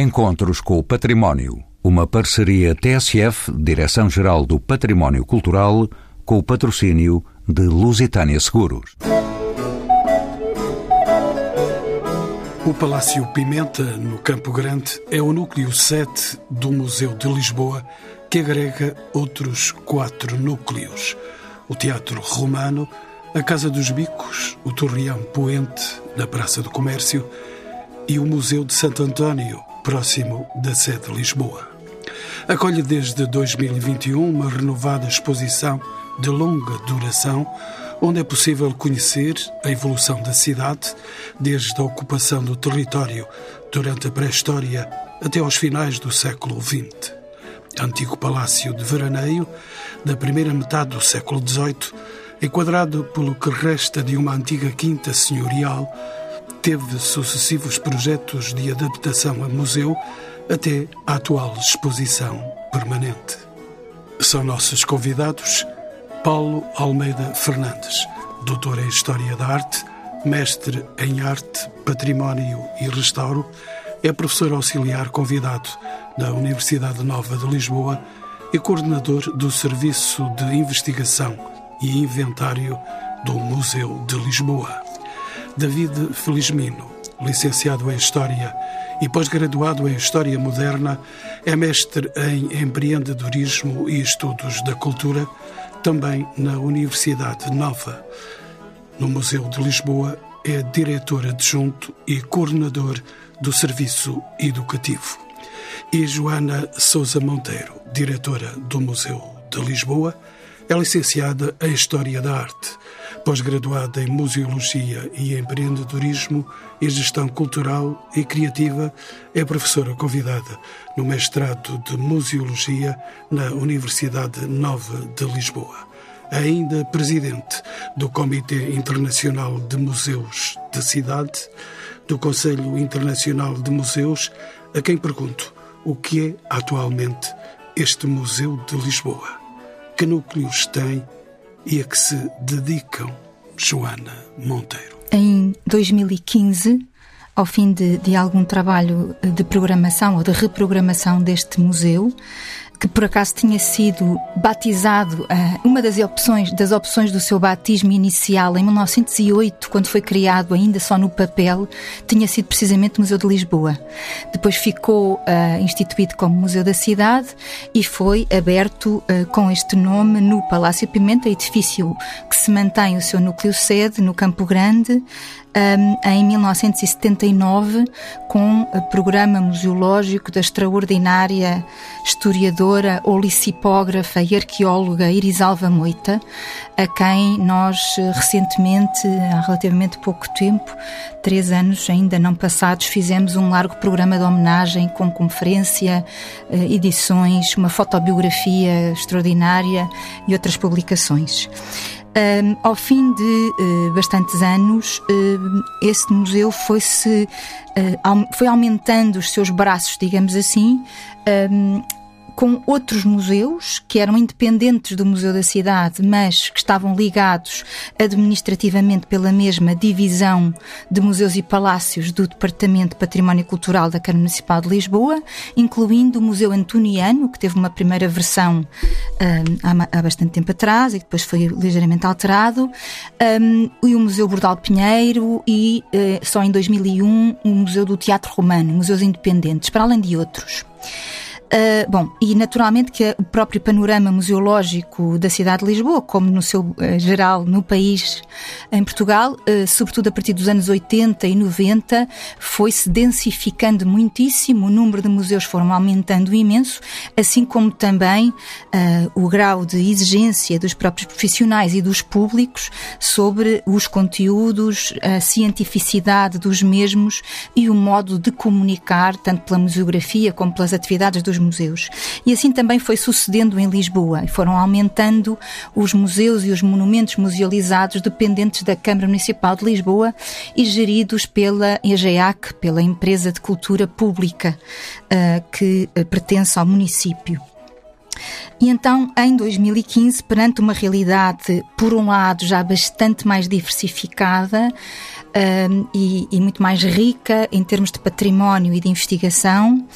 Encontros com o Património. Uma parceria TSF, Direção-Geral do Património Cultural, com o patrocínio de Lusitânia Seguros. O Palácio Pimenta, no Campo Grande, é o núcleo 7 do Museu de Lisboa, que agrega outros quatro núcleos: o Teatro Romano, a Casa dos Bicos, o Torreão Poente, na Praça do Comércio, e o Museu de Santo António, próximo da sede de Lisboa. Acolhe desde 2021 uma renovada exposição de longa duração, onde é possível conhecer a evolução da cidade, desde a ocupação do território durante a pré-história até aos finais do século XX. Antigo palácio de veraneio, da primeira metade do século XVIII, enquadrado pelo que resta de uma antiga quinta senhorial, teve sucessivos projetos de adaptação a museu até a atual exposição permanente. São nossos convidados Paulo Almeida Fernandes, doutor em História da Arte, mestre em Arte, Património e Restauro, é professor auxiliar convidado da Universidade Nova de Lisboa e coordenador do Serviço de Investigação e Inventário do Museu de Lisboa. David Felizmino, licenciado em História e pós-graduado em História Moderna, é mestre em Empreendedorismo e Estudos da Cultura também na Universidade Nova. No Museu de Lisboa, é diretor adjunto e coordenador do Serviço Educativo. E Joana Souza Monteiro, diretora do Museu de Lisboa, é licenciada em História da Arte, pós-graduada em Museologia e Empreendedorismo e Gestão Cultural e Criativa, é professora convidada no mestrado de Museologia na Universidade Nova de Lisboa. Ainda presidente do Comitê Internacional de Museus da Cidade, do Conselho Internacional de Museus, a quem pergunto o que é atualmente este Museu de Lisboa que núcleos tem e a que se dedicam Joana Monteiro? Em 2015, ao fim de, de algum trabalho de programação ou de reprogramação deste museu, que por acaso tinha sido batizado, uh, uma das opções, das opções do seu batismo inicial em 1908, quando foi criado ainda só no papel, tinha sido precisamente o Museu de Lisboa. Depois ficou uh, instituído como Museu da Cidade e foi aberto uh, com este nome no Palácio Pimenta, edifício que se mantém o seu núcleo sede no Campo Grande, um, em 1979 com o programa museológico da extraordinária historiadora, olicipógrafa e arqueóloga Irisalva Moita, a quem nós eh, recentemente, há relativamente pouco tempo, três anos ainda não passados, fizemos um largo programa de homenagem com conferência, eh, edições, uma fotobiografia extraordinária e outras publicações. Um, ao fim de uh, bastantes anos, uh, esse museu foi-se uh, foi aumentando os seus braços, digamos assim, um, com outros museus que eram independentes do Museu da Cidade, mas que estavam ligados administrativamente pela mesma divisão de museus e palácios do Departamento de Património Cultural da Câmara Municipal de Lisboa, incluindo o Museu Antoniano, que teve uma primeira versão um, há, bastante tempo atrás e que depois foi ligeiramente alterado, um, e o Museu Bordal Pinheiro e uh, só em 2001 o Museu do Teatro Romano, museus independentes, para além de outros. Uh, bom, e naturalmente que o próprio panorama museológico da cidade de Lisboa, como no seu uh, geral no país, em Portugal, uh, sobretudo a partir dos anos 80 e 90, foi-se densificando muitíssimo, o número de museus foram aumentando imenso, assim como também o grau de exigência dos próprios profissionais e dos públicos sobre os conteúdos, a cientificidade dos mesmos e o modo de comunicar, tanto pela museografia como pelas atividades dos museus. E assim também foi sucedendo em Lisboa. Foram aumentando os museus e os monumentos musealizados dependentes da Câmara Municipal de Lisboa e geridos pela EGEAC, pela Empresa de Cultura Pública, uh, que uh, pertence ao município. E então, em 2015, perante uma realidade, por um lado, já bastante mais diversificada, um, e, e, muito mais rica em termos de património e de investigação,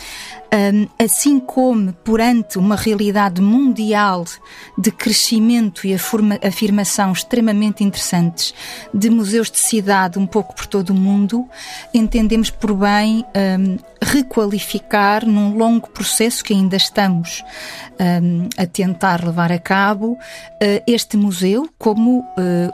assim como perante uma realidade mundial de crescimento e afirmação extremamente interessantes de museus de cidade um pouco por todo o mundo, entendemos por bem um, requalificar num longo processo que ainda estamos um, a tentar levar a cabo uh, este museu como uh,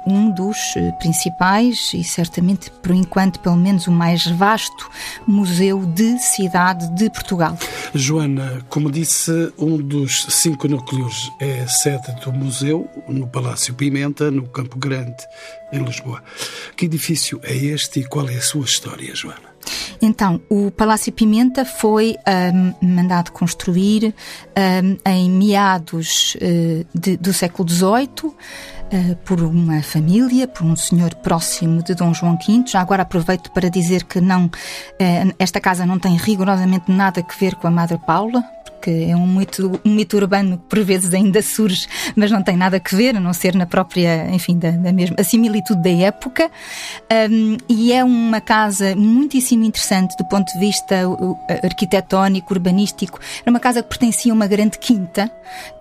um dos uh, principais e certamente por enquanto pelo menos o mais vasto museu de cidade de Portugal. Joana, como disse, um dos cinco núcleos é sede do museu no Palácio Pimenta, no Campo Grande, em Lisboa. Que edifício é este e qual é a sua história, Joana? Então, o Palácio Pimenta foi um, mandado construir um, em meados uh, de, do século XVIII. Uh, por uma família, por um senhor próximo de Dom João V. Já agora aproveito para dizer que não, uh, esta casa não tem rigorosamente nada a ver com a Madre Paula, que é um mito, um mito urbano que por vezes ainda surge, mas não tem nada a ver, a não ser na própria, enfim, da, da mesma, a similitude da época. Um, e é uma casa muitíssimo interessante do ponto de vista arquitetónico, urbanístico. Era uma casa que pertencia a uma grande quinta,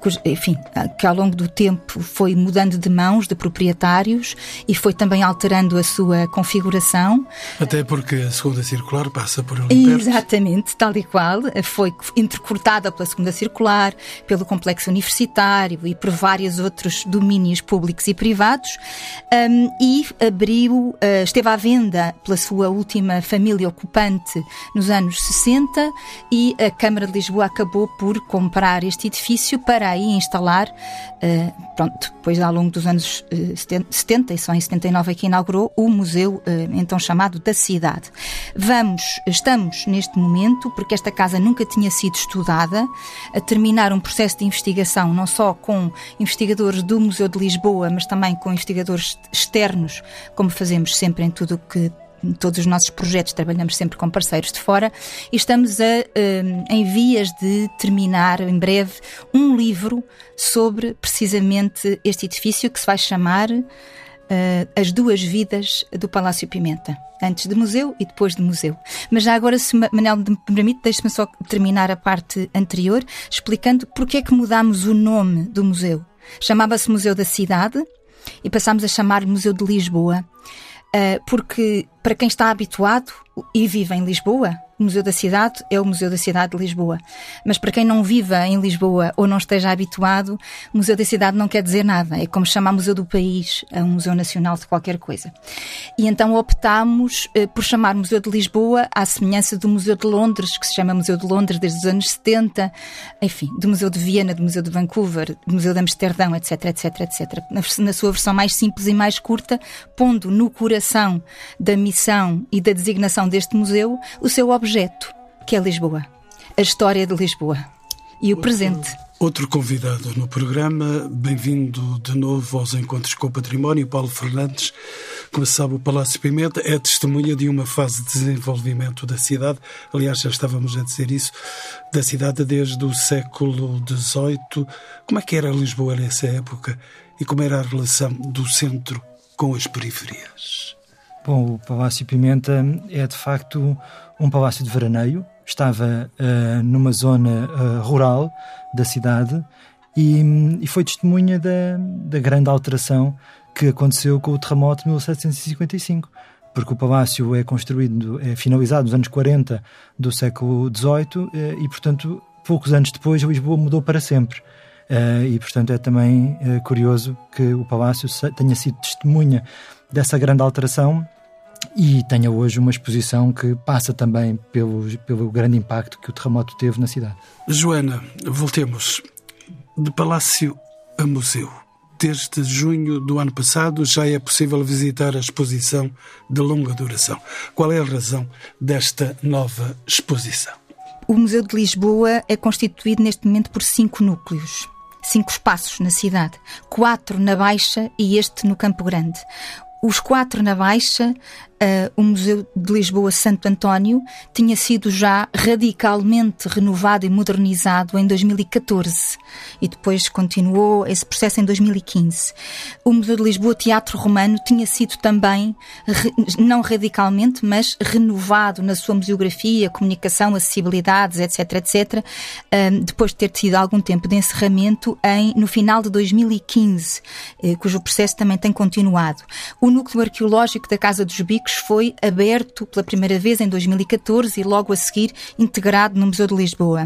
que, enfim, que ao longo do tempo foi mudando de mãos, de proprietários, e foi também alterando a sua configuração. Até porque a segunda circular passa por ali Exatamente, tal e qual. Foi intercortada pela Segunda Circular, pelo Complexo Universitário e por vários outros domínios públicos e privados, um, e abriu, uh, esteve à venda pela sua última família ocupante nos anos 60 e a Câmara de Lisboa acabou por comprar este edifício para aí instalar, uh, pronto, depois ao longo dos anos uh, 70, e só em 79 é que inaugurou o museu então chamado da cidade. Vamos, estamos neste momento, porque esta casa nunca tinha sido estudada, a terminar um processo de investigação, não só com investigadores do Museu de Lisboa, mas também com investigadores externos, como fazemos sempre em tudo que em todos os nossos projetos trabalhamos sempre com parceiros de fora e estamos a, um, em vias de terminar em breve um livro sobre precisamente este edifício que se vai chamar uh, As Duas Vidas do Palácio Pimenta. Antes de museu e depois de museu. Mas já agora, se Manel me permite, deixe-me só terminar a parte anterior, explicando porque é que mudámos o nome do museu. Chamava-se Museu da Cidade e passámos a chamar Museu de Lisboa. Uh, porque, para quem está habituado e vive em Lisboa, o Museu da Cidade é o Museu da Cidade de Lisboa. Mas para quem não viva em Lisboa ou não esteja habituado, Museu da Cidade não quer dizer nada. É como chamar Museu do País a um Museu Nacional de qualquer coisa. E então optámos eh, por chamar Museu de Lisboa à semelhança do Museu de Londres, que se chama Museu de Londres desde os anos 70, enfim, do Museu de Viena, do Museu de Vancouver, do Museu de Amsterdão, etc, etc, etc. Na, na sua versão mais simples e mais curta, pondo no coração da missão e da designação deste museu o seu objetivo projeto, que é Lisboa, a história de Lisboa e o outro, presente. Outro convidado no programa, bem-vindo de novo aos Encontros com o Património, Paulo Fernandes. Como sabe, o Palácio Pimenta é testemunha de uma fase de desenvolvimento da cidade. Aliás, já estávamos a dizer isso, da cidade desde o século XVIII. Como é que era Lisboa nessa época e como era a relação do centro com as periferias? Bom, o Palácio Pimenta é de facto um palácio de veraneio, estava uh, numa zona uh, rural da cidade e, e, foi testemunha da, da grande alteração que aconteceu com o terremoto de 1755 porque o palácio é construído, é finalizado nos anos 40 do século XVIII eh, e, portanto, poucos anos depois Lisboa mudou para sempre. E, portanto, é também curioso que o palácio tenha sido testemunha dessa grande alteração e tenha hoje uma exposição que passa também pelo, pelo grande impacto que o terremoto teve na cidade. Joana, voltemos de palácio a museu. Desde junho do ano passado já é possível visitar a exposição de longa duração. Qual é a razão desta nova exposição? O Museu de Lisboa é constituído neste momento por cinco núcleos cinco espaços na cidade, quatro na Baixa e este no Campo Grande. Os quatro na Baixa uh, o Museu de Lisboa Santo António tinha sido já radicalmente renovado e modernizado em 2014 e depois continuou esse processo em 2015. O Museu de Lisboa Teatro Romano tinha sido também, não radicalmente, mas renovado na sua museografia, comunicação, acessibilidades, etc, etc, um, depois de ter tido algum tempo de encerramento em, no final de 2015, eh, cujo processo também tem continuado. O núcleo arqueológico da Casa dos Bicos foi aberto pela primeira vez em 2014 e logo a seguir integrado no Museu de Lisboa.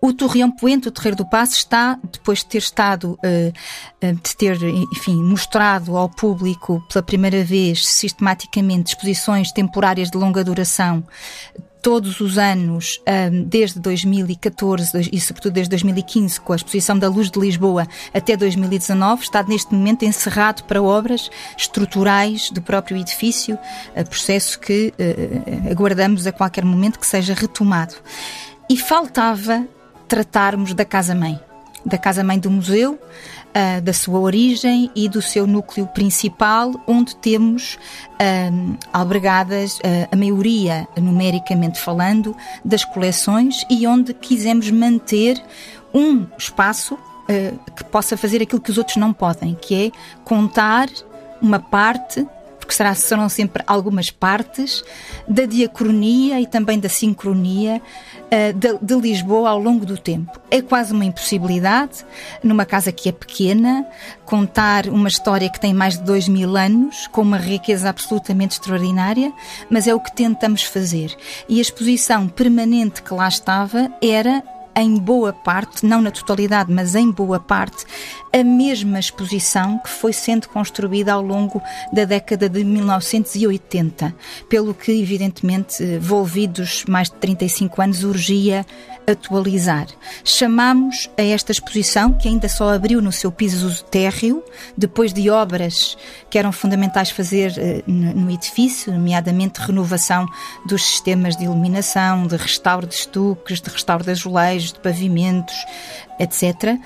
O Torreão Poente, o Terreiro do Passo, está, depois de ter estado, uh, de ter, enfim, mostrado ao público pela primeira vez sistematicamente exposições temporárias de longa duração todos os anos, desde 2014 e sobretudo desde 2015, com a exposição da Luz de Lisboa até 2019, está neste momento encerrado para obras estruturais do próprio edifício, processo que eh, aguardamos a qualquer momento que seja retomado. E faltava tratarmos da Casa-Mãe, da Casa-Mãe do Museu, uh, da sua origem e do seu núcleo principal, onde temos uh, albergadas uh, a maioria, numericamente falando, das coleções e onde quisemos manter um espaço que possa fazer aquilo que os outros não podem, que é contar uma parte porque serão sempre algumas partes da diacronia e também da sincronia uh, de, de, Lisboa ao longo do tempo. É quase uma impossibilidade, numa casa que é pequena, contar uma história que tem mais de dois mil anos, com uma riqueza absolutamente extraordinária, mas é o que tentamos fazer. E a exposição permanente que lá estava era em boa parte, não na totalidade, mas em boa parte, a mesma exposição que foi sendo construída ao longo da década de 1980, pelo que, evidentemente, envolvidos mais de 35 anos, urgia atualizar. Chamamos a esta exposição, que ainda só abriu no seu piso térreo, depois de obras que eram fundamentais fazer uh, no edifício, nomeadamente renovação dos sistemas de iluminação, de restauro de estuques, de restauro de azulejos, de pavimentos, etc.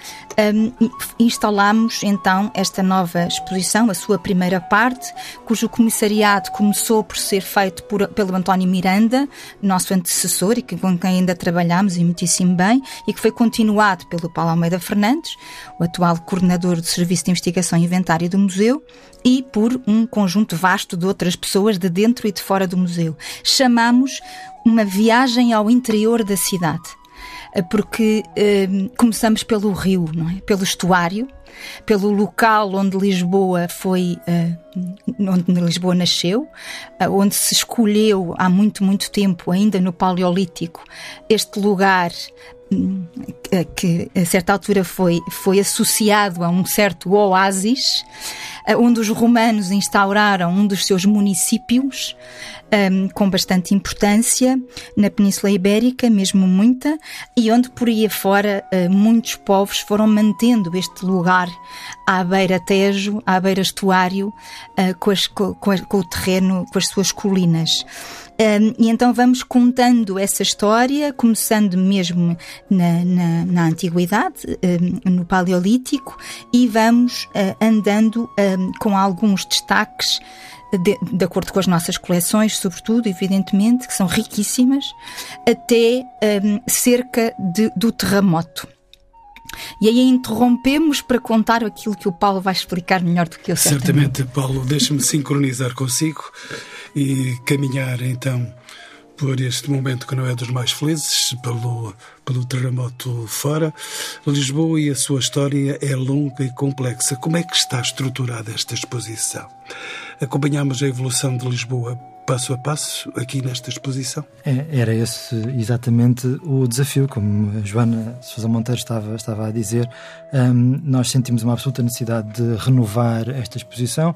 Um, instalámos então esta nova exposição, a sua primeira parte, cujo comissariado começou por ser feito por, pelo António Miranda, nosso antecessor e que, com quem ainda trabalhamos e muitíssimo bem, e que foi continuado pelo Paulo Almeida Fernandes, o atual coordenador do Serviço de Investigação e Inventário do Museu, e por um conjunto vasto de outras pessoas de dentro e de fora do museu. Chamamos uma viagem ao interior da cidade porque uh, começamos pelo rio, não é? Pelo estuário, pelo local onde Lisboa foi, uh, onde Lisboa nasceu, uh, onde se escolheu há muito, muito tempo, ainda no Paleolítico, este lugar que a certa altura foi, foi associado a um certo oásis, onde os romanos instauraram um dos seus municípios, um, com bastante importância na Península Ibérica, mesmo muita, e onde por aí afora uh, muitos povos foram mantendo este lugar à beira Tejo, à beira estuário, uh, com, as, com, com, o terreno, com as suas colinas. Um, e então vamos contando essa história, começando mesmo na, na, na Antiguidade, um, no Paleolítico, e vamos uh, andando um, com alguns destaques de, de, acordo com as nossas coleções, sobretudo, evidentemente, que são riquíssimas, até cerca de, do terremoto. E aí interrompemos para contar aquilo que o Paulo vai explicar melhor do que eu. Certamente, certamente Paulo, deixe-me sincronizar consigo e caminhar então por este momento que não é dos mais felizes, pelo, pelo terremoto fora. Lisboa e a sua história é longa e complexa. Como é que está estruturada esta exposição? Acompanhamos a evolução de Lisboa passo a passo aqui nesta exposição? É, era esse exatamente o desafio, como a Joana Sousa Monteiro estava, estava a dizer. Um, nós sentimos uma absoluta necessidade de renovar esta exposição,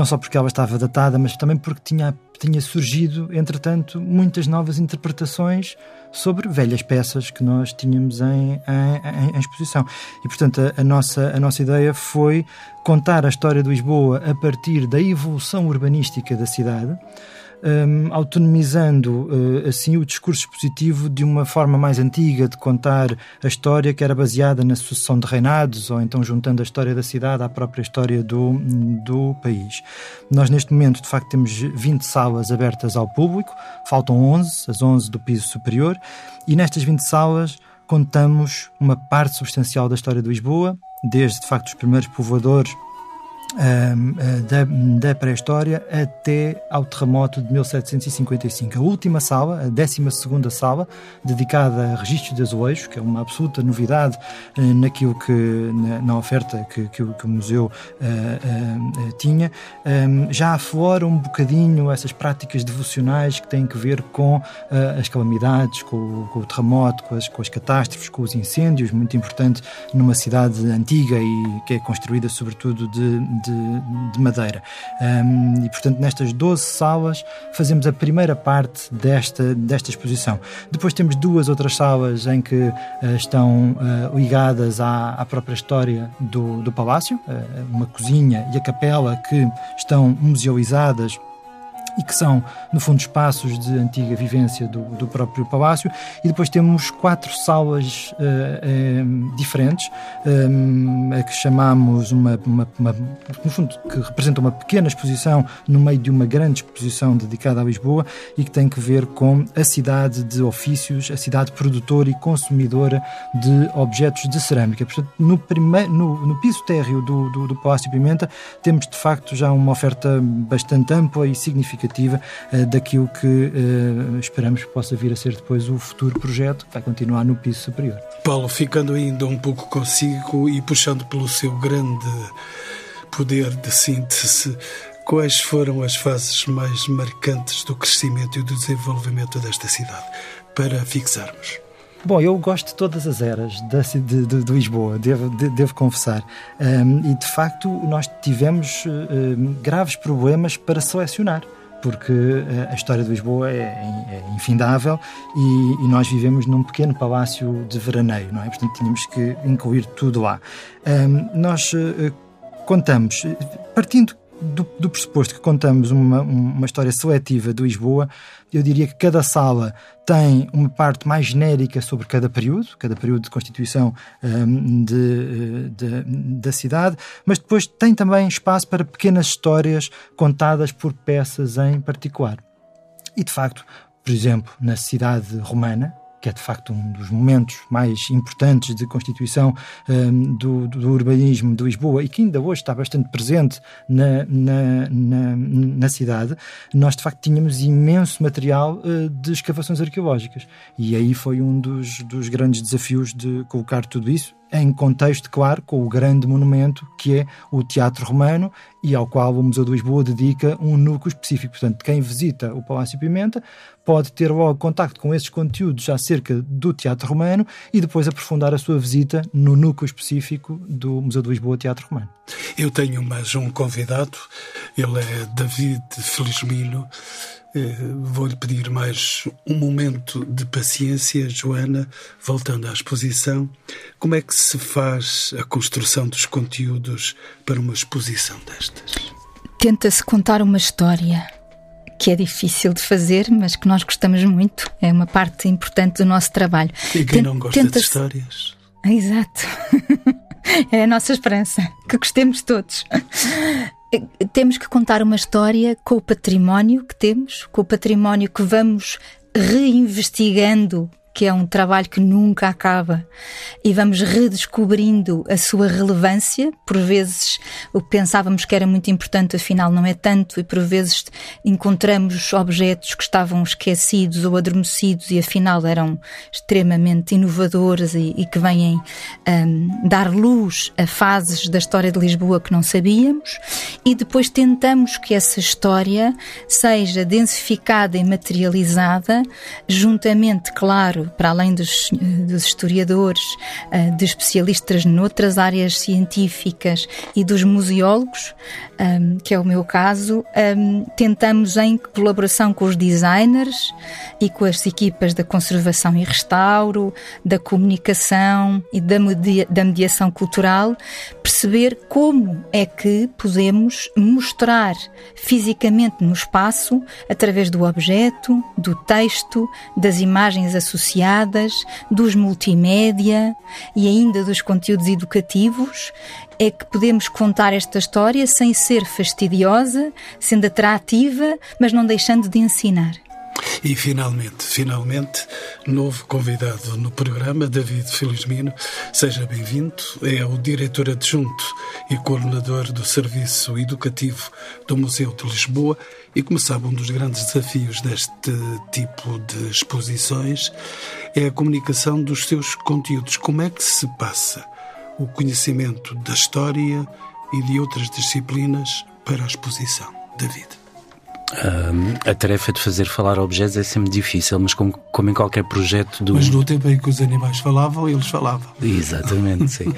não só porque ela estava datada, mas também porque tinha, tinha surgido, entretanto, muitas novas interpretações sobre velhas peças que nós tínhamos em, em, em exposição. E, portanto, a, a, nossa, a nossa ideia foi contar a história de Lisboa a partir da evolução urbanística da cidade, um, autonomizando uh, assim o discurso expositivo de uma forma mais antiga de contar a história que era baseada na sucessão de reinados ou então juntando a história da cidade à própria história do, do país. Nós neste momento de facto temos 20 salas abertas ao público, faltam 11, as 11 do piso superior e nestas 20 salas contamos uma parte substancial da história de Lisboa, desde de facto os primeiros povoadores da, da pré-história até ao terremoto de 1755. A última sala, a 12 sala, dedicada a registros de azulejos, que é uma absoluta novidade uh, naquilo que, na, na oferta que, que, que, o museu uh, tinha, um, já aflora um bocadinho essas práticas devocionais que têm que ver com as calamidades, com, com, o terremoto, com as, com as catástrofes, com os incêndios, muito importante numa cidade antiga e que é construída sobretudo de, de, de madeira. Um, e, portanto, nestas 12 salas fazemos a primeira parte desta, desta exposição. Depois temos duas outras salas em que uh, estão uh, ligadas à, à, própria história do, do palácio, uh, uma cozinha e a capela que estão musealizadas e que são, no fundo, espaços de antiga vivência do, do próprio palácio. E depois temos quatro salas uh, diferentes, um, a que chamamos uma, uma, uma, no fundo, que representa uma pequena exposição no meio de uma grande exposição dedicada a Lisboa e que tem que ver com a cidade de ofícios, a cidade produtora e consumidora de objetos de cerâmica. Portanto, no, primeiro, no, no piso térreo do, do, do Palácio Pimenta temos, de facto, já uma oferta bastante ampla e significativa significativa uh, daquilo que uh, esperamos que possa vir a ser depois o futuro projeto, que vai continuar no piso superior. Paulo, ficando ainda um pouco consigo e puxando pelo seu grande poder de síntese, quais foram as fases mais marcantes do crescimento e do desenvolvimento desta cidade, para fixarmos? Bom, eu gosto de todas as eras de, de, de, de Lisboa, devo, devo confessar. Um, e de facto, nós tivemos um, graves problemas para selecionar porque eh, a história de Lisboa é, é infindável e, e, nós vivemos num pequeno palácio de veraneio, não é? Portanto, tínhamos que incluir tudo lá. Um, nós uh, contamos, partindo do, do pressuposto que contamos uma, uma história seletiva de Lisboa, eu diria que cada sala tem uma parte mais genérica sobre cada período, cada período de constituição um, de, de, da cidade, mas depois tem também espaço para pequenas histórias contadas por peças em particular. E de facto, por exemplo, na cidade romana, que é de facto um dos momentos mais importantes de constituição um, do, do, urbanismo de Lisboa e que ainda hoje está bastante presente na, na, na, na cidade, nós de facto tínhamos imenso material uh, de escavações arqueológicas. E aí foi um dos, dos grandes desafios de colocar tudo isso em contexto, claro, com o grande monumento que é o Teatro Romano e ao qual o Museu de Lisboa dedica um núcleo específico. Portanto, quem visita o Palácio Pimenta pode ter logo contacto com esses conteúdos acerca do Teatro Romano e depois aprofundar a sua visita no núcleo específico do Museu de Lisboa Teatro Romano. Eu tenho mais um convidado, ele é David Felizmino. Eh, vou-lhe pedir mais um momento de paciência, Joana, voltando à exposição. Como é que se faz a construção dos conteúdos para uma exposição destas? Tenta-se contar uma história que é difícil de fazer, mas que nós gostamos muito. É uma parte importante do nosso trabalho. E quem não gosta de histórias? Exato. é a nossa esperança, que gostemos todos. Temos que contar uma história com o património que temos, com o património que vamos reinvestigando que é um trabalho que nunca acaba. E vamos redescobrindo a sua relevância. Por vezes o que pensávamos que era muito importante, afinal não é tanto, e por vezes encontramos objetos que estavam esquecidos ou adormecidos e afinal eram extremamente inovadores e, e que vêm um, dar luz a fases da história de Lisboa que não sabíamos, e depois tentamos que essa história seja densificada e materializada, juntamente, claro, claro, para além dos, dos historiadores, uh, de especialistas noutras áreas científicas e dos museólogos, um, que é o meu caso, um, tentamos em colaboração com os designers e com as equipas da conservação e restauro, da comunicação e da, media, da mediação cultural, perceber como é que podemos mostrar fisicamente no espaço, através do objeto, do texto, das imagens associadas, dos multimédia e ainda dos conteúdos educativos, é que podemos contar esta história sem ser fastidiosa, sendo atrativa, mas não deixando de ensinar. E finalmente, finalmente, novo convidado no programa, David Felizmino. Seja bem-vindo. É o diretor adjunto e coordenador do Serviço Educativo do Museu de Lisboa. E como sabe, um dos grandes desafios deste tipo de exposições é a comunicação dos seus conteúdos. Como é que se passa o conhecimento da história e de outras disciplinas para a exposição. David. Um, a tarefa de fazer falar objetos é sempre difícil, mas como, como em qualquer projeto do. Mas no tempo em que os animais falavam, eles falavam. Exatamente, sim.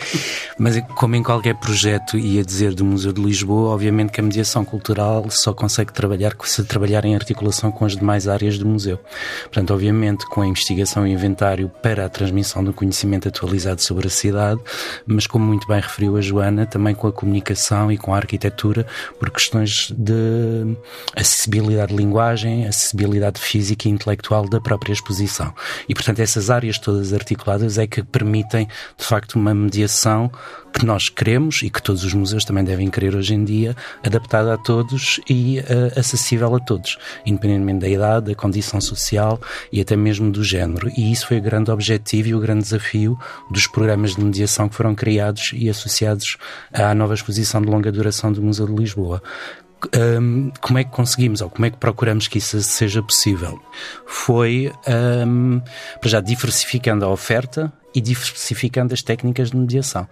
mas como em qualquer projeto, ia dizer do Museu de Lisboa, obviamente que a mediação cultural só consegue trabalhar se trabalhar em articulação com as demais áreas do museu. Portanto, obviamente, com a investigação e inventário para a transmissão do conhecimento atualizado sobre a cidade, mas como muito bem referiu a Joana, também com a comunicação e com a arquitetura, por questões de acessibilidade de linguagem, acessibilidade física e intelectual da própria exposição. E, portanto, essas áreas todas articuladas é que permitem, de facto, uma mediação que nós queremos e que todos os museus também devem querer hoje em dia, adaptada a todos e uh, acessível a todos, independentemente da idade, da condição social e até mesmo do género. E isso foi o grande objetivo e o grande desafio dos programas de mediação que foram criados e associados à nova exposição de longa duração do Museu de Lisboa um, como é que conseguimos ou como é que procuramos que isso seja possível? Foi, um, para já, diversificando a oferta e diversificando as técnicas de mediação.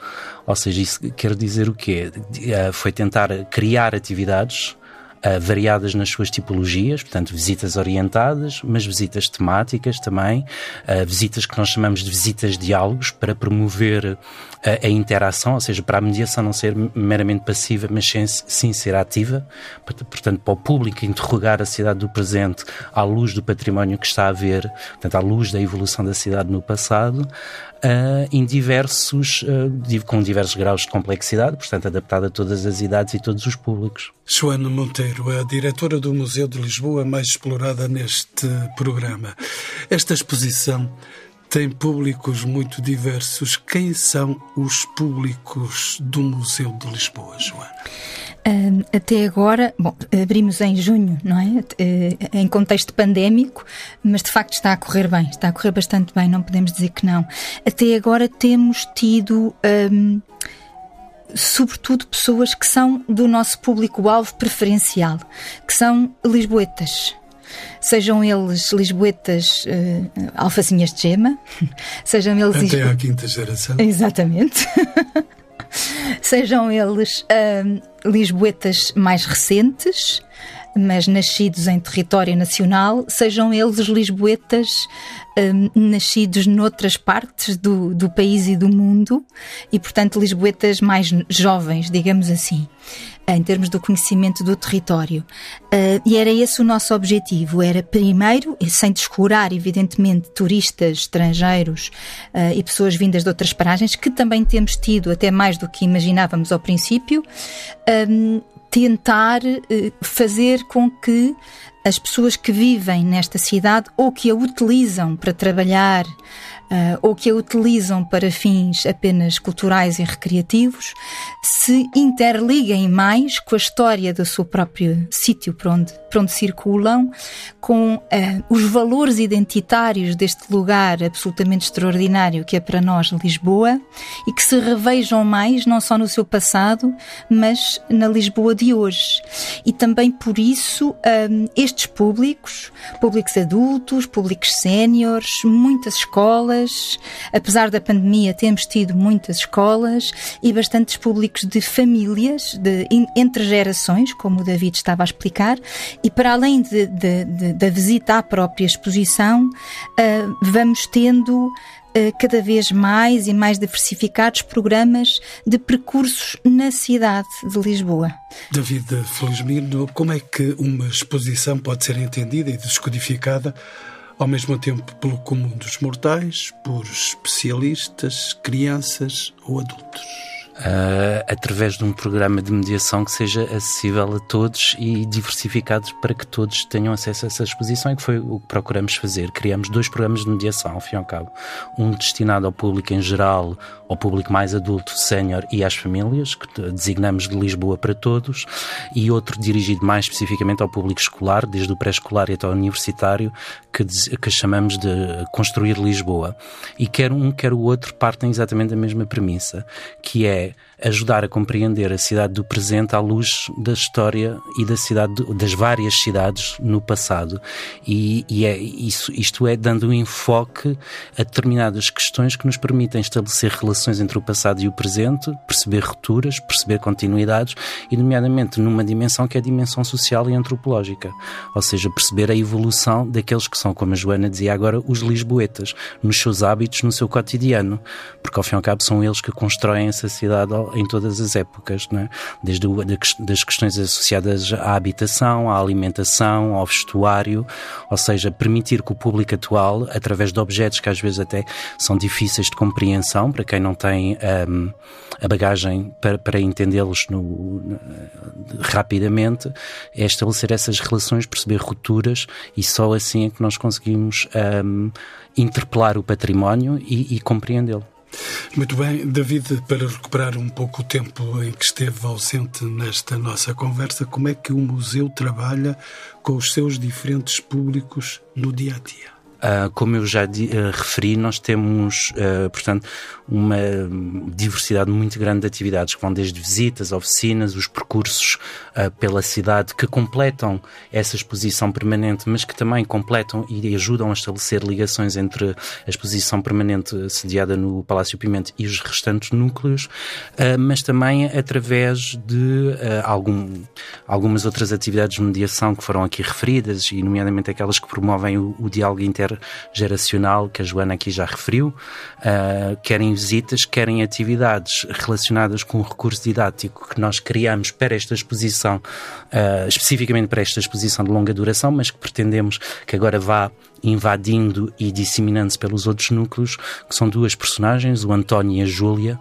Ou seja, isso quer dizer o quê? Uh, foi tentar criar atividades Uh, variadas nas suas tipologias, portanto, visitas orientadas, mas visitas temáticas também, uh, visitas que nós chamamos de visitas diálogos para promover a, a, interação, ou seja, para a mediação não ser meramente passiva, mas sim, sim ser ativa, portanto, para o público interrogar a cidade do presente à luz do património que está a ver, portanto, à luz da evolução da cidade no passado, Uh, em diversos, uh, com diversos graus de complexidade, portanto, adaptada a todas as idades e todos os públicos. Joana Monteiro, a diretora do Museu de Lisboa, mais explorada neste programa. Esta exposição tem públicos muito diversos. Quem são os públicos do Museu de Lisboa, Joana? Um, até agora, bom, abrimos em junho, não é? Eh, em contexto pandémico, mas de facto está a correr bem, está a correr bastante bem, não podemos dizer que não. Até agora temos tido. Um, sobretudo pessoas que são do nosso público-alvo preferencial, que são lisboetas sejam eles lisboetas uh, alfacinhas de gema, sejam eles. Até à quinta geração. Exatamente. sejam eles uh, lisboetas mais recentes, mas nascidos em território nacional, sejam eles lisboetas um, nascidos noutras partes do, do país e do mundo e, portanto, lisboetas mais jovens, digamos assim em termos do conhecimento do território. Uh, e era esse o nosso objetivo: era primeiro, sem descurar, evidentemente, turistas estrangeiros uh, e pessoas vindas de outras paragens, que também temos tido até mais do que imaginávamos ao princípio, um, tentar uh, fazer com que as pessoas que vivem nesta cidade ou que a utilizam para trabalhar uh, ou que a utilizam para fins apenas culturais e recreativos se interliguem mais com a história do seu próprio sítio para onde, para onde circulam, com uh, os valores identitários deste lugar absolutamente extraordinário que é para nós Lisboa e que se revejam mais não só no seu passado, mas na Lisboa de hoje. E também por isso um, ah, estes públicos, públicos adultos, públicos séniores, muitas escolas. Apesar da pandemia, temos tido muitas escolas e bastantes públicos de famílias, de, entre gerações, como o David estava a explicar, E para além da visita à própria exposição, uh, vamos tendo cada vez mais e mais diversificados programas de percursos na cidade de Lisboa. David Felizmino, como é que uma exposição pode ser entendida e descodificada ao mesmo tempo pelo comum dos mortais, por especialistas, crianças ou adultos? Uh, através de um programa de mediação que seja acessível a todos e diversificado para que todos tenham acesso a essa exposição e que foi o que procuramos fazer. Criamos dois programas de mediação, ao fim e ao cabo. Um destinado ao público em geral, ao público mais adulto, sénior e às famílias, que designamos de Lisboa para todos, e outro dirigido mais especificamente ao público escolar, desde o pré-escolar até ao universitário, que, que chamamos de Construir Lisboa. E quer um, quer o outro partem exatamente da mesma premissa, que é ajudar a compreender a cidade do presente à luz da história e da cidade das várias cidades no passado. E, e é isso isto é dando um enfoque a determinadas questões que nos permitem estabelecer relações entre o passado e o presente perceber rupturas perceber continuidades e nomeadamente numa dimensão que é a dimensão social e antropológica. Ou seja perceber a evolução daqueles que são como a Joana dizia agora os lisboetas nos seus hábitos no seu cotidiano. Porque ao fim e ao cabo são eles que constroem essa cidade em todas as épocas, é? desde o, das questões associadas à habitação, à alimentação, ao vestuário, ou seja, permitir que o público atual, através de objetos que às vezes até são difíceis de compreensão para quem não tem um, a bagagem para, para entendê-los rapidamente, é estabelecer essas relações, perceber rupturas e só assim é que nós conseguimos um, interpelar o património e, e compreendê-lo. Muito bem, David, para recuperar um pouco o tempo em que esteve ausente nesta nossa conversa, como é que o museu trabalha com os seus diferentes públicos no dia a dia? Uh, como eu já uh, referi, nós temos, uh, portanto, uma diversidade muito grande de atividades que vão desde visitas, oficinas, os percursos pela cidade que completam essa exposição permanente, mas que também completam e ajudam a estabelecer ligações entre a exposição permanente sediada no Palácio Pimenta e os restantes núcleos, mas também através de algum, algumas outras atividades de mediação que foram aqui referidas, e nomeadamente aquelas que promovem o, o diálogo inter intergeracional que a Joana aqui já referiu, uh, querem visitas, querem atividades relacionadas com o recurso didático que nós criamos para esta exposição, uh, especificamente para esta exposição de longa duração, mas que pretendemos que agora vá invadindo e disseminando-se pelos outros núcleos, que são duas personagens, o António e a Júlia.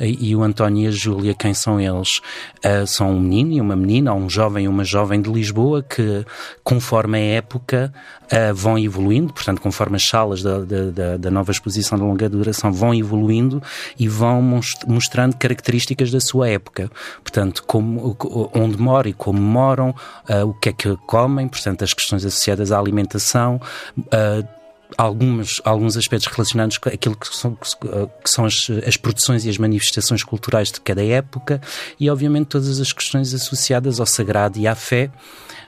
E o António e a Júlia, quem são eles? Uh, são um menino e uma menina, um jovem e uma jovem de Lisboa, que, conforme a época, uh, vão evoluindo, portanto, conforme as salas da, da, da, nova exposição de longa duração vão evoluindo e vão mostrando características da sua época. Portanto, como, onde moram e como moram, uh, o que é que comem, portanto, as questões associadas à alimentação, uh, alguns, alguns aspectos relacionados com aquilo que são, que são as, as, produções e as manifestações culturais de cada época e, obviamente, todas as questões associadas ao sagrado e à fé.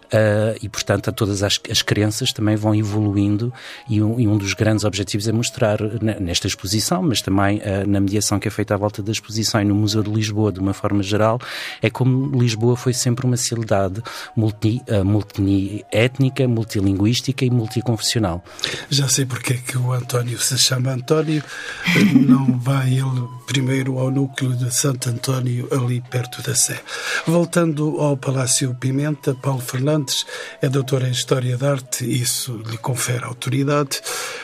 Uh, e, portanto, todas as, as crenças também vão evoluindo e um, e um, dos grandes objetivos é mostrar nesta exposição, mas também uh, na mediação que é feita à volta da exposição e no Museu de Lisboa, de uma forma geral, é como Lisboa foi sempre uma cidade multi, uh, multilinguística e multiconfessional. Já sei porque é que o António se chama António, não vai ele primeiro ao núcleo de Santo António, ali perto da Sé. Voltando ao Palácio Pimenta, Paulo Fernandes É doutor em História da Arte e isso lhe confere autoridade.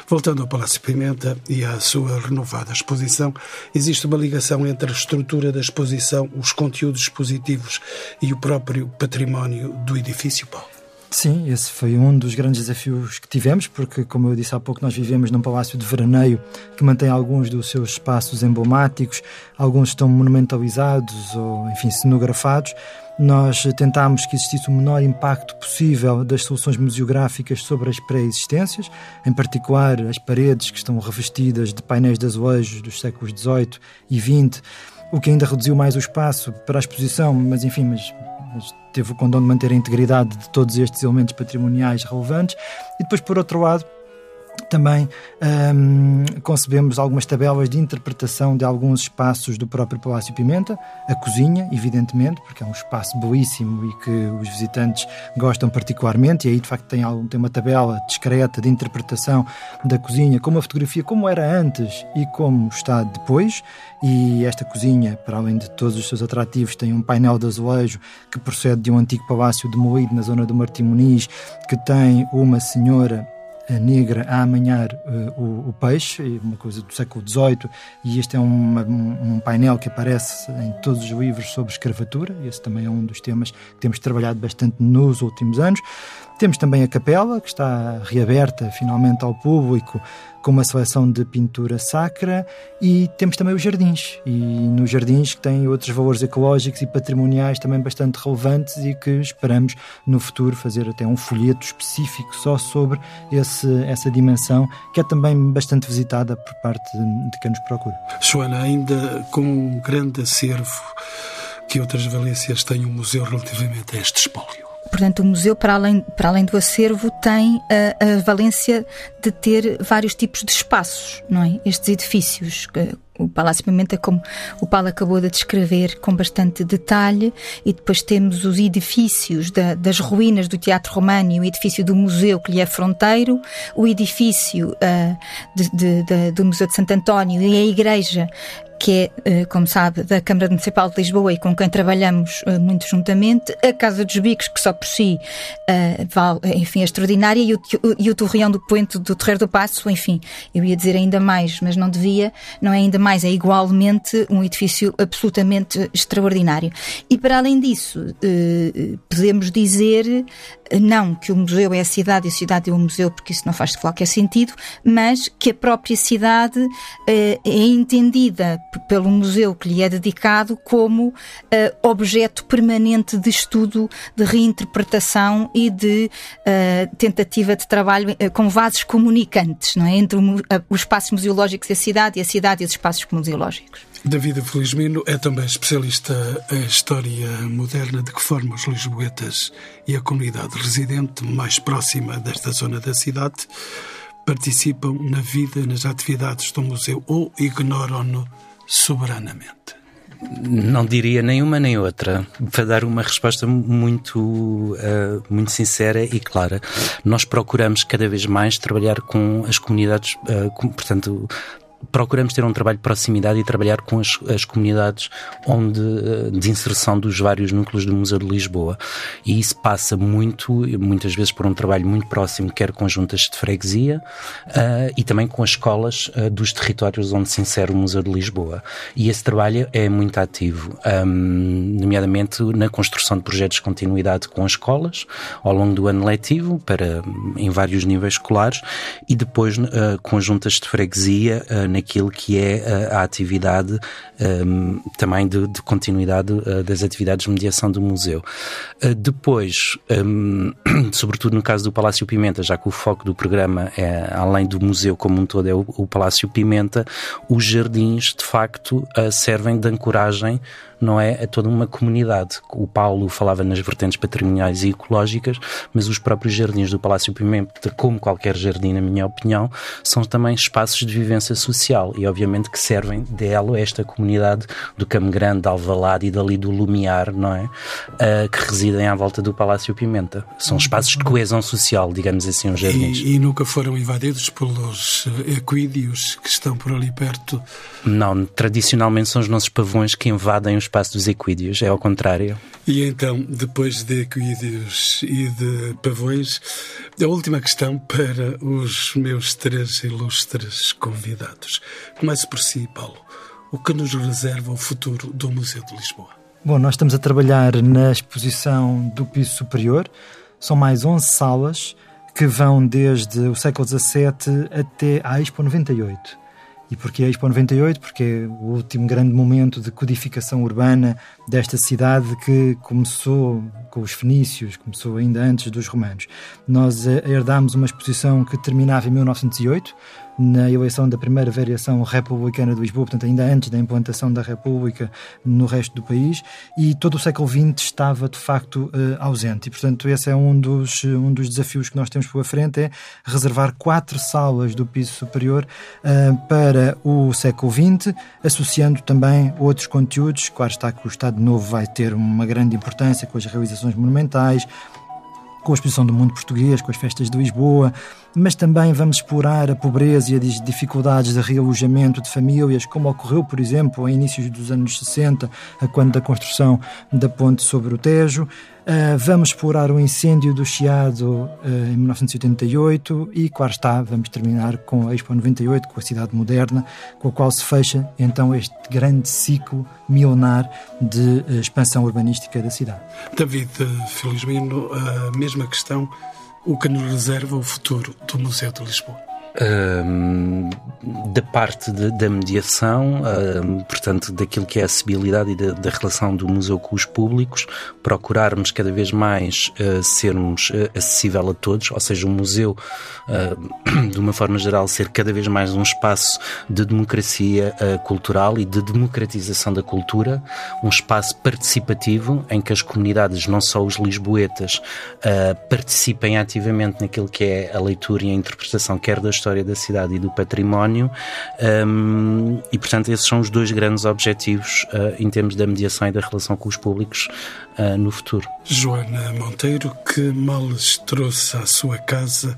Voltando ao Palácio Pimenta e à sua renovada exposição, existe uma ligação entre a estrutura da exposição, os conteúdos expositivos e o próprio património do edifício, Paulo? Sim, esse foi um dos grandes desafios que tivemos, porque, como eu disse há pouco, nós vivemos num palácio de veraneio que mantém alguns dos seus espaços emblemáticos, alguns estão monumentalizados ou, enfim, cenografados, nós tentámos que existisse o menor impacto possível das soluções museográficas sobre as pré-existências, em particular as paredes que estão revestidas de painéis de azulejos dos séculos XVIII e XX, o que ainda reduziu mais o espaço para a exposição, mas enfim, mas, mas teve o condão de manter a integridade de todos estes elementos patrimoniais relevantes. E depois, por outro lado, também um, concebemos algumas tabelas de interpretação de alguns espaços do próprio Palácio Pimenta, a cozinha, evidentemente, porque é um espaço belíssimo e que os visitantes gostam particularmente, e aí de facto tem, algum, tem uma tabela discreta de interpretação da cozinha, com uma fotografia como era antes e como está depois, e esta cozinha, para além de todos os seus atrativos, tem um painel de azulejo que procede de um antigo palácio demolido na zona do Martim Muniz, que tem uma senhora negra a amanhar uh, o, o, peixe, uma coisa do século XVIII, e este é uma, um, um, painel que aparece em todos os livros sobre escravatura, esse também é um dos temas que temos trabalhado bastante nos últimos anos. Temos também a capela, que está reaberta finalmente ao público, com uma seleção de pintura sacra, e temos também os jardins. E nos jardins que têm outros valores ecológicos e patrimoniais também bastante relevantes e que esperamos no futuro fazer até um folheto específico só sobre esse, essa dimensão, que é também bastante visitada por parte de quem nos procura. Joana, ainda com um grande acervo, que outras valências tem o museu relativamente a este espólio? Portanto, o museu, para além, para além do acervo, tem a, a valência de ter vários tipos de espaços, não é? Estes edifícios, o Palácio Pimenta, como o Paulo acabou de descrever com bastante detalhe, e depois temos os edifícios da, das ruínas do Teatro Romano o edifício do museu que lhe é fronteiro, o edifício uh, de, de, de, do Museu de Santo António e a igreja que é, eh, como sabe, da Câmara Municipal de Lisboa e com quem trabalhamos eh, muito juntamente, a Casa dos Bicos, que só por si, eh, enfim, é extraordinária, e o, e o Torreão do Poente do Terreiro do Passo, enfim, eu ia dizer ainda mais, mas não devia, não é ainda mais, é igualmente um edifício absolutamente extraordinário. E para além disso, podemos dizer não que o museu é a cidade e a cidade é o museu, porque isso não faz qualquer sentido, mas que a própria cidade é entendida pelo museu que lhe é dedicado como objeto permanente de estudo, de reinterpretação e de tentativa de trabalho com vasos comunicantes, não é? Entre o, os espaços museológicos da cidade e a cidade e os espaços museológicos. David Felizmino é também especialista em história moderna. De que forma os lisboetas e a comunidade residente mais próxima desta zona da cidade participam na vida e nas atividades do museu ou ignoram-no soberanamente? Não diria nenhuma nem outra, para dar uma resposta muito, uh, muito sincera e clara. Nós procuramos cada vez mais trabalhar com as comunidades, uh, com, portanto, procuramos ter um trabalho de proximidade e trabalhar com as, as comunidades onde, eh, de inserção dos vários núcleos do Museu de Lisboa. E isso passa muito, muitas vezes por um trabalho muito próximo, quer com juntas de freguesia uh, e também com as escolas uh, dos territórios onde se insere o Museu de Lisboa. E esse trabalho é muito ativo, um, nomeadamente na construção de projetos de continuidade com as escolas ao longo do ano letivo, para, em vários níveis escolares, e depois uh, com juntas de freguesia naquilo que é a, a atividade um, também de, de continuidade uh, das atividades de mediação do museu. Uh, depois, um, sobretudo no caso do Palácio Pimenta, já que o foco do programa é, além do museu como um todo, é o, o Palácio Pimenta, os jardins de facto servem de ancoragem não é a toda uma comunidade. O Paulo falava nas vertentes patrimoniais e ecológicas, mas os próprios jardins do Palácio Pimenta, como qualquer jardim, na minha opinião, são também espaços de vivência social e, obviamente, que servem de elo a esta comunidade do Campo Grande, de Alvalade e dali do Lumiar, não é? Uh, que residem à volta do Palácio Pimenta. São espaços de coesão social, digamos assim, os jardins. E, e nunca foram invadidos pelos equídeos que estão por ali perto? Não, tradicionalmente são os nossos pavões que invadem os espaço dos equídeos, é ao contrário. E então, depois de equídeos e de pavões, a última questão para os meus três ilustres convidados. Comece por si, Paulo. O que nos reserva o futuro do Museu de Lisboa? Bom, nós estamos a trabalhar na exposição do piso superior. São mais 11 salas que vão desde o século XVII até à Expo 98. E porquê a Expo 98? Porque é o último grande momento de codificação urbana desta cidade que começou com os fenícios, começou ainda antes dos romanos. Nós eh, herdámos uma exposição que terminava em 1908, na eleição da primeira variação republicana de Lisboa, portanto, ainda antes da implantação da República no resto do país, e todo o século XX estava, de facto, uh, ausente. E, portanto, esse é um dos, um dos desafios que nós temos pela frente, é reservar quatro salas do piso superior uh, para o século XX, associando também outros conteúdos. Claro está que o Estado Novo vai ter uma grande importância com as realizações monumentais, com a exposição do mundo português, com as festas de Lisboa, mas também vamos explorar a pobreza e as dificuldades de realojamento de famílias, como ocorreu, por exemplo, em inícios dos anos 60, a quando da construção da ponte sobre o Tejo. Uh, vamos explorar o incêndio do Chiado uh, em 1988 e, claro está, vamos terminar com a Expo 98, com a cidade moderna, com a qual se fecha então este grande ciclo milenar de uh, expansão urbanística da cidade. David Felizmino, a mesma questão, o que nos reserva o futuro do Museu de Lisboa? Da parte de, da mediação, portanto, daquilo que é a acessibilidade e da, da, relação do museu com os públicos, procurarmos cada vez mais uh, sermos uh, acessível a todos, ou seja, o museu, uh, de uma forma geral, ser cada vez mais um espaço de democracia cultural e de democratização da cultura, um espaço participativo em que as comunidades, não só os lisboetas, participem ativamente naquilo que é a leitura e a interpretação, quer das história da cidade e do património, um, e portanto esses são os dois grandes objetivos uh, em termos da mediação e da relação com os públicos uh, no futuro. Joana Monteiro, que males trouxe à sua casa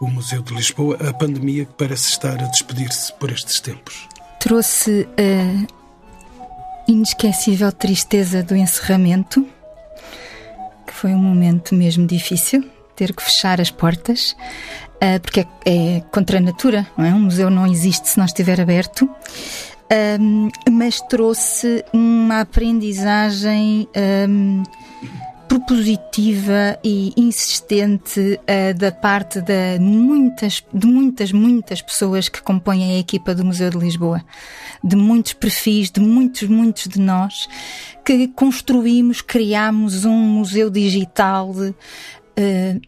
o Museu de Lisboa a pandemia que parece estar a despedir-se por estes tempos? Trouxe a inesquecível tristeza do encerramento, que foi um momento mesmo difícil, ter que fechar as portas, uh, porque é, é, contra a natura, não é? Um museu não existe se não estiver aberto. Um, mas trouxe uma aprendizagem um, propositiva e insistente uh, da parte de muitas, de muitas, muitas pessoas que compõem a equipa do Museu de Lisboa, de muitos perfis, de muitos, muitos de nós, que construímos, criámos um museu digital Uh,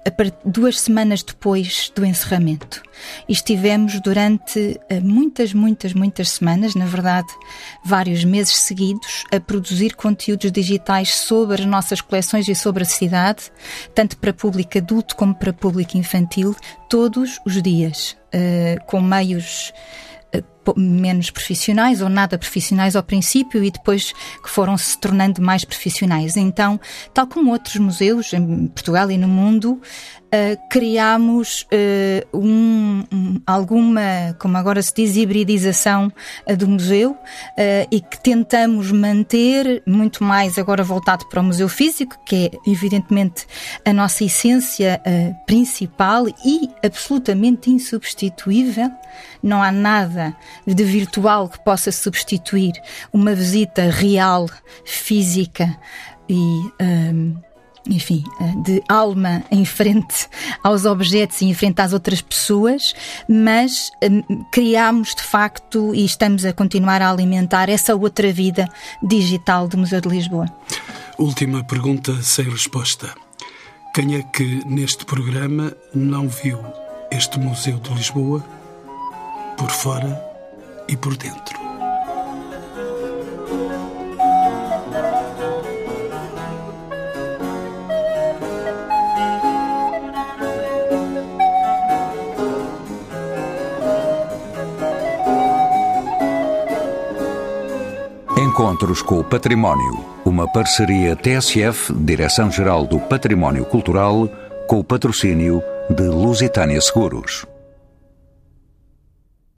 duas semanas depois do encerramento. E estivemos durante uh, muitas, muitas, muitas semanas, na verdade, vários meses seguidos, a produzir conteúdos digitais sobre as nossas coleções e sobre a cidade, tanto para público adulto como para público infantil, todos os dias, uh, com meios menos profissionais ou nada profissionais ao princípio e depois que foram se tornando mais profissionais. Então, tal como outros museus em Portugal e no mundo, uh, criámos uh, um, um, alguma, como agora se diz, hibridização uh, do museu e que tentamos manter muito mais agora voltado para o museu físico, que é evidentemente a nossa essência principal e absolutamente insubstituível. Não há nada de virtual que possa substituir uma visita real, física e um, enfim, de alma em frente aos objetos e em frente às outras pessoas, mas um, criámos de facto e estamos a continuar a alimentar essa outra vida digital do Museu de Lisboa. Última pergunta sem resposta. Quem é que neste programa não viu este Museu de Lisboa por fora e por dentro? Encontros com o Património, uma parceria TSF, Direção-Geral do Património Cultural, com o patrocínio de Lusitânia Seguros.